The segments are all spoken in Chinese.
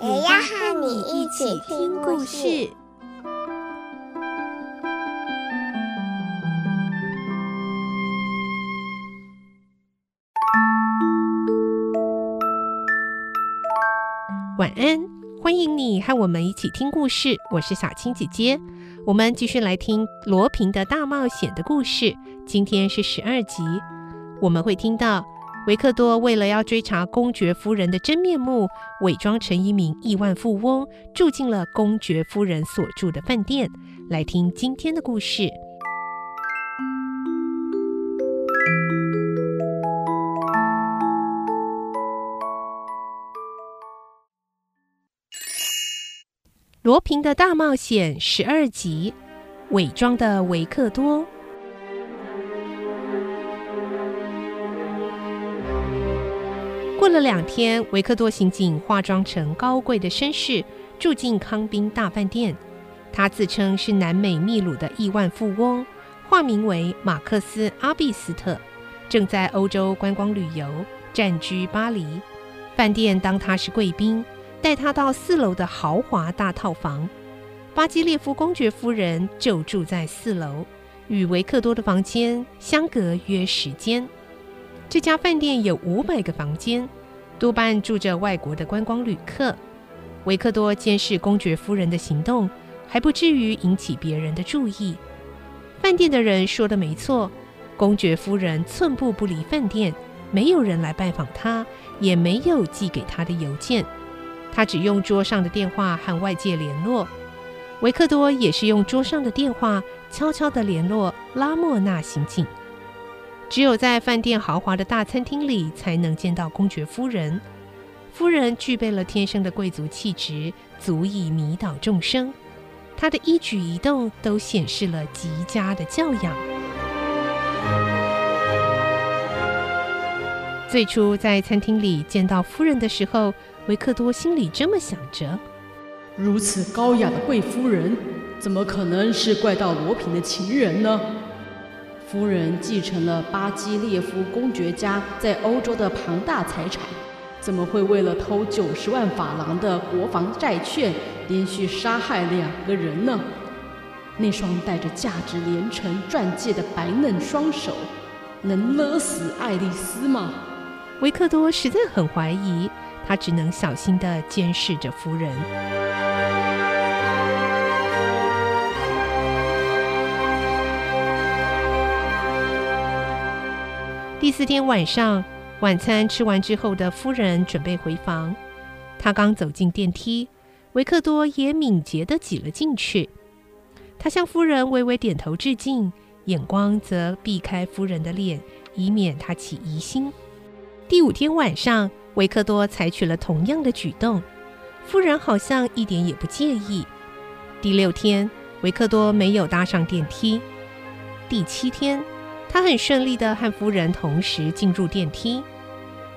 也要和你一起听故事。晚安，欢迎你和我们一起听故事。我是小青姐姐，我们继续来听罗平的大冒险的故事。今天是十二集，我们会听到维克多为了要追查公爵夫人的真面目，伪装成一名亿万富翁，住进了公爵夫人所住的饭店。来听今天的故事。罗平的大冒险十二集，伪装的维克多。过了两天，维克多刑警化妆成高贵的绅士，住进康宾大饭店。他自称是南美秘鲁的亿万富翁，化名为马克思·阿毕斯特，正在欧洲观光旅游，暂居巴黎。饭店当他是贵宾。带他到四楼的豪华大套房，巴基列夫公爵夫人就住在四楼，与维克多的房间相隔约十间。这家饭店有五百个房间，多半住着外国的观光旅客。维克多监视公爵夫人的行动，还不至于引起别人的注意。饭店的人说的没错，公爵夫人寸步不离饭店，没有人来拜访她，也没有寄给她的邮件。他只用桌上的电话和外界联络，维克多也是用桌上的电话悄悄地联络拉莫纳刑警。只有在饭店豪华的大餐厅里才能见到公爵夫人。夫人具备了天生的贵族气质，足以迷倒众生。她的一举一动都显示了极佳的教养。最初在餐厅里见到夫人的时候，维克多心里这么想着：如此高雅的贵夫人，怎么可能是怪盗罗平的情人呢？夫人继承了巴基列夫公爵家在欧洲的庞大财产，怎么会为了偷九十万法郎的国防债券，连续杀害两个人呢？那双带着价值连城钻戒的白嫩双手，能勒死爱丽丝吗？维克多实在很怀疑。他只能小心地监视着夫人。第四天晚上，晚餐吃完之后的夫人准备回房。他刚走进电梯，维克多也敏捷地挤了进去。他向夫人微微点头致敬，眼光则避开夫人的脸，以免她起疑心。第五天晚上，维克多采取了同样的举动，夫人好像一点也不介意。第六天，维克多没有搭上电梯。第七天，他很顺利地和夫人同时进入电梯。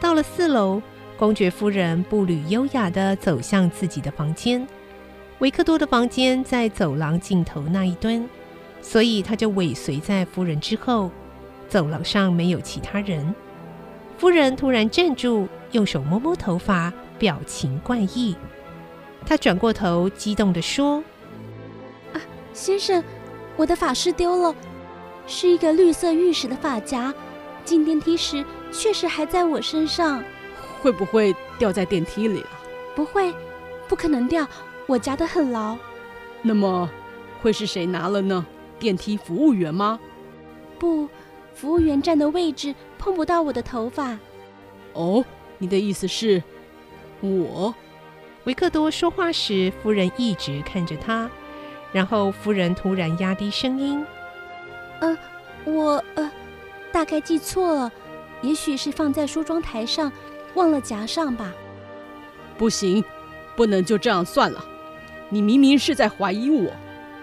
到了四楼，公爵夫人步履优雅地走向自己的房间。维克多的房间在走廊尽头那一端，所以他就尾随在夫人之后。走廊上没有其他人。夫人突然站住。用手摸摸头发，表情怪异。他转过头，激动地说：“啊，先生，我的发饰丢了，是一个绿色玉石的发夹。进电梯时确实还在我身上。会不会掉在电梯里了？不会，不可能掉，我夹得很牢。那么，会是谁拿了呢？电梯服务员吗？不，服务员站的位置碰不到我的头发。哦。”你的意思是，我？维克多说话时，夫人一直看着他，然后夫人突然压低声音：“呃，我呃，大概记错了，也许是放在梳妆台上，忘了夹上吧。”不行，不能就这样算了。你明明是在怀疑我，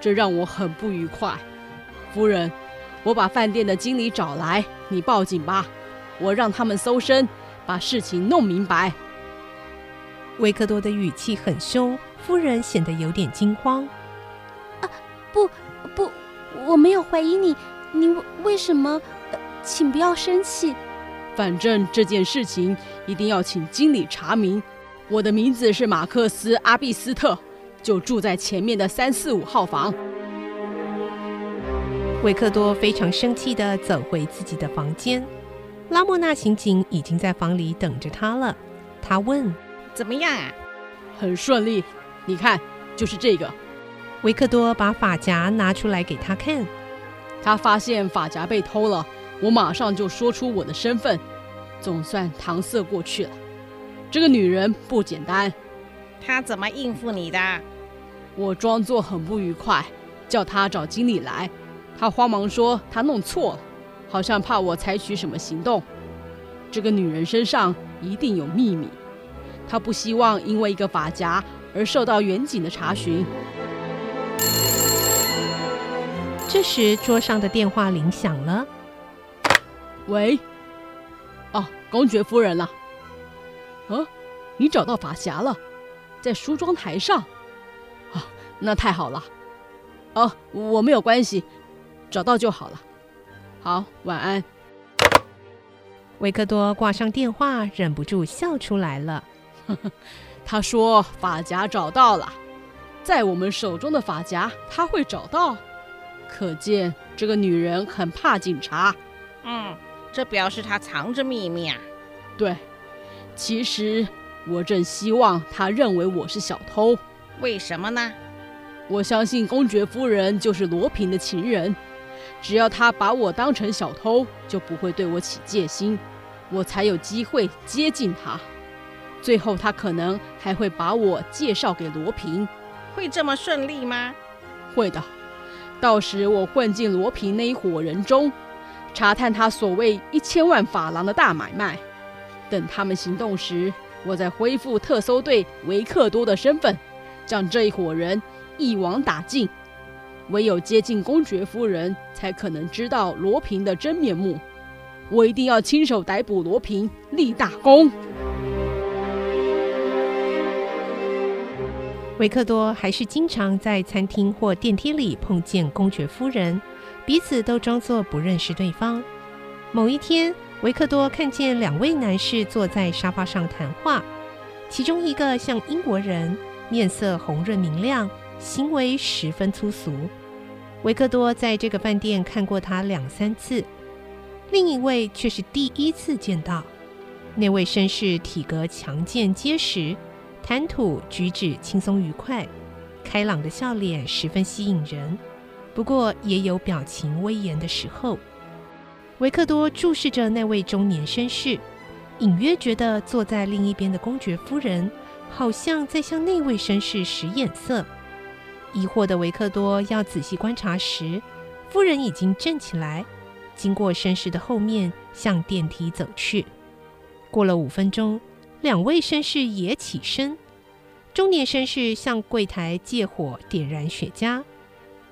这让我很不愉快。夫人，我把饭店的经理找来，你报警吧，我让他们搜身，把事情弄明白。维克多的语气很凶，夫人显得有点惊慌。啊，不，不，我没有怀疑你，你为什么？请不要生气。反正这件事情一定要请经理查明。我的名字是马克思·阿比斯特，就住在前面的三四五号房。维克多非常生气地走回自己的房间，拉莫纳刑警已经在房里等着他了。他问。怎么样啊？很顺利，你看，就是这个。维克多把发夹拿出来给他看，他发现发夹被偷了，我马上就说出我的身份，总算搪塞过去了。这个女人不简单，她怎么应付你的？我装作很不愉快，叫她找经理来，她慌忙说她弄错了，好像怕我采取什么行动。这个女人身上一定有秘密。她不希望因为一个发夹而受到远景的查询。这时，桌上的电话铃响了。喂，哦，公爵夫人了。啊，你找到发夹了，在梳妆台上。啊，那太好了。哦，我没有关系，找到就好了。好，晚安。维克多挂上电话，忍不住笑出来了。他说：“发夹找到了，在我们手中的发夹他会找到，可见这个女人很怕警察。嗯，这表示她藏着秘密啊。对，其实我正希望她认为我是小偷。为什么呢？我相信公爵夫人就是罗平的情人，只要她把我当成小偷，就不会对我起戒心，我才有机会接近她。”最后，她可能还会把我介绍给罗平，会这么顺利吗？会的，到时我混进罗平那一伙人中，查探他所谓一千万法郎的大买卖。等他们行动时，我再恢复特搜队维克多的身份，将这一伙人一网打尽。唯有接近公爵夫人，才可能知道罗平的真面目。我一定要亲手逮捕罗平，立大功。维克多还是经常在餐厅或电梯里碰见公爵夫人，彼此都装作不认识对方。某一天，维克多看见两位男士坐在沙发上谈话，其中一个像英国人，面色红润明亮，行为十分粗俗。维克多在这个饭店看过他两三次，另一位却是第一次见到。那位绅士体格强健结实。谈吐举止轻松愉快，开朗的笑脸十分吸引人。不过也有表情威严的时候。维克多注视着那位中年绅士，隐约觉得坐在另一边的公爵夫人好像在向那位绅士使眼色。疑惑的维克多要仔细观察时，夫人已经站起来，经过绅士的后面向电梯走去。过了五分钟。两位绅士也起身，中年绅士向柜台借火点燃雪茄，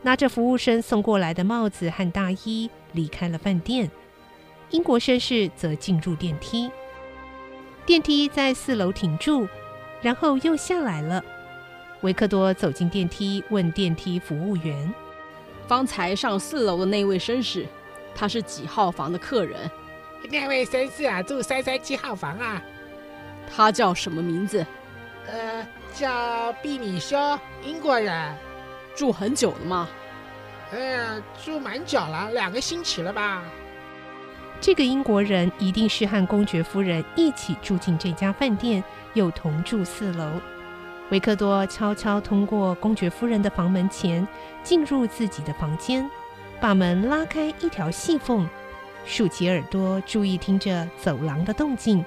拿着服务生送过来的帽子和大衣离开了饭店。英国绅士则进入电梯，电梯在四楼停住，然后又下来了。维克多走进电梯，问电梯服务员：“方才上四楼的那位绅士，他是几号房的客人？”那位绅士啊，住三三七号房啊。他叫什么名字？呃，叫毕米修，英国人。住很久了吗？呃，住蛮久了，两个星期了吧。这个英国人一定是和公爵夫人一起住进这家饭店，又同住四楼。维克多悄悄通过公爵夫人的房门前，进入自己的房间，把门拉开一条细缝，竖起耳朵注意听着走廊的动静。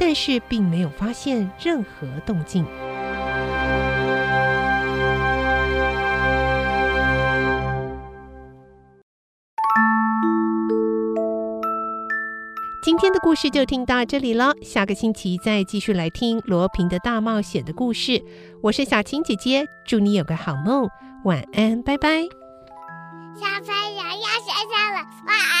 但是并没有发现任何动静。今天的故事就听到这里了，下个星期再继续来听罗平的大冒险的故事。我是小青姐姐，祝你有个好梦，晚安，拜拜。小朋友要睡觉了，晚安。